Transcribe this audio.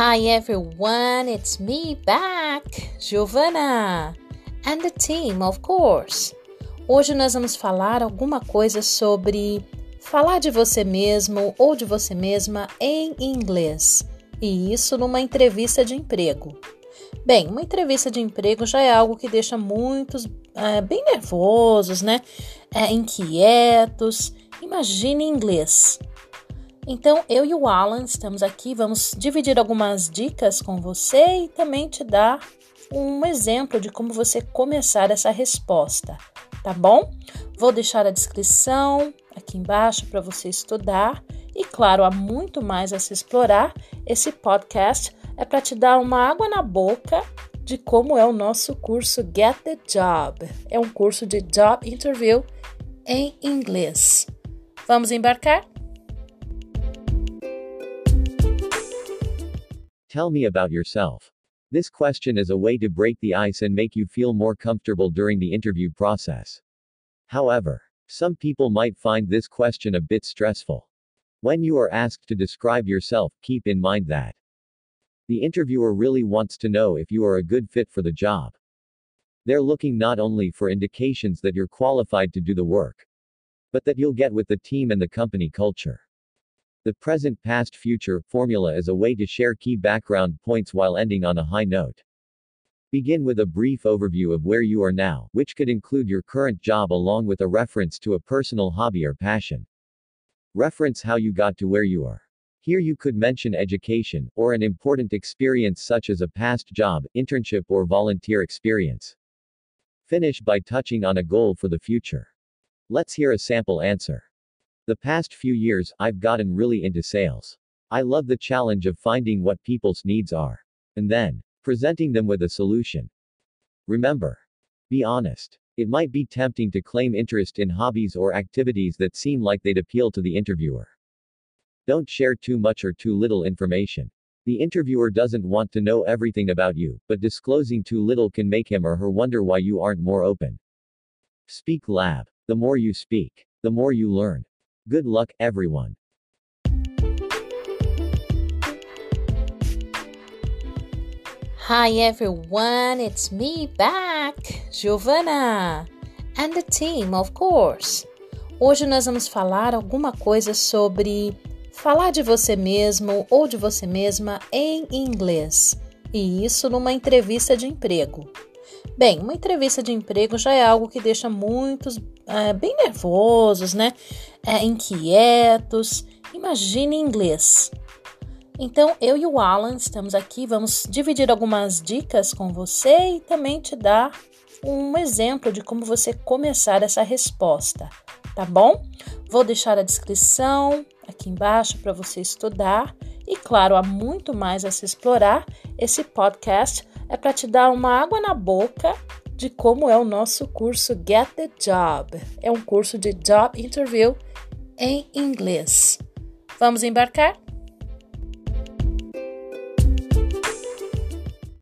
Hi everyone, it's me back, Giovanna, and the team, of course. Hoje nós vamos falar alguma coisa sobre falar de você mesmo ou de você mesma em inglês, e isso numa entrevista de emprego. Bem, uma entrevista de emprego já é algo que deixa muitos é, bem nervosos, né? É, inquietos. Imagine inglês. Então, eu e o Alan estamos aqui, vamos dividir algumas dicas com você e também te dar um exemplo de como você começar essa resposta, tá bom? Vou deixar a descrição aqui embaixo para você estudar e, claro, há muito mais a se explorar. Esse podcast é para te dar uma água na boca de como é o nosso curso Get the Job. É um curso de job interview em inglês. Vamos embarcar? Tell me about yourself. This question is a way to break the ice and make you feel more comfortable during the interview process. However, some people might find this question a bit stressful. When you are asked to describe yourself, keep in mind that the interviewer really wants to know if you are a good fit for the job. They're looking not only for indications that you're qualified to do the work, but that you'll get with the team and the company culture. The present past future formula is a way to share key background points while ending on a high note. Begin with a brief overview of where you are now, which could include your current job along with a reference to a personal hobby or passion. Reference how you got to where you are. Here you could mention education, or an important experience such as a past job, internship, or volunteer experience. Finish by touching on a goal for the future. Let's hear a sample answer. The past few years, I've gotten really into sales. I love the challenge of finding what people's needs are. And then, presenting them with a solution. Remember. Be honest. It might be tempting to claim interest in hobbies or activities that seem like they'd appeal to the interviewer. Don't share too much or too little information. The interviewer doesn't want to know everything about you, but disclosing too little can make him or her wonder why you aren't more open. Speak Lab. The more you speak, the more you learn. Good luck, everyone. Hi everyone, it's me back, Giovanna, and the team, of course. Hoje nós vamos falar alguma coisa sobre falar de você mesmo ou de você mesma em inglês, e isso numa entrevista de emprego. Bem, uma entrevista de emprego já é algo que deixa muitos é, bem nervosos, né? É, inquietos. Imagine inglês. Então, eu e o Alan estamos aqui, vamos dividir algumas dicas com você e também te dar um exemplo de como você começar essa resposta, tá bom? Vou deixar a descrição aqui embaixo para você estudar e, claro, há muito mais a se explorar. Esse podcast é para te dar uma água na boca de como é o nosso curso Get the Job. É um curso de job interview em inglês. Vamos embarcar?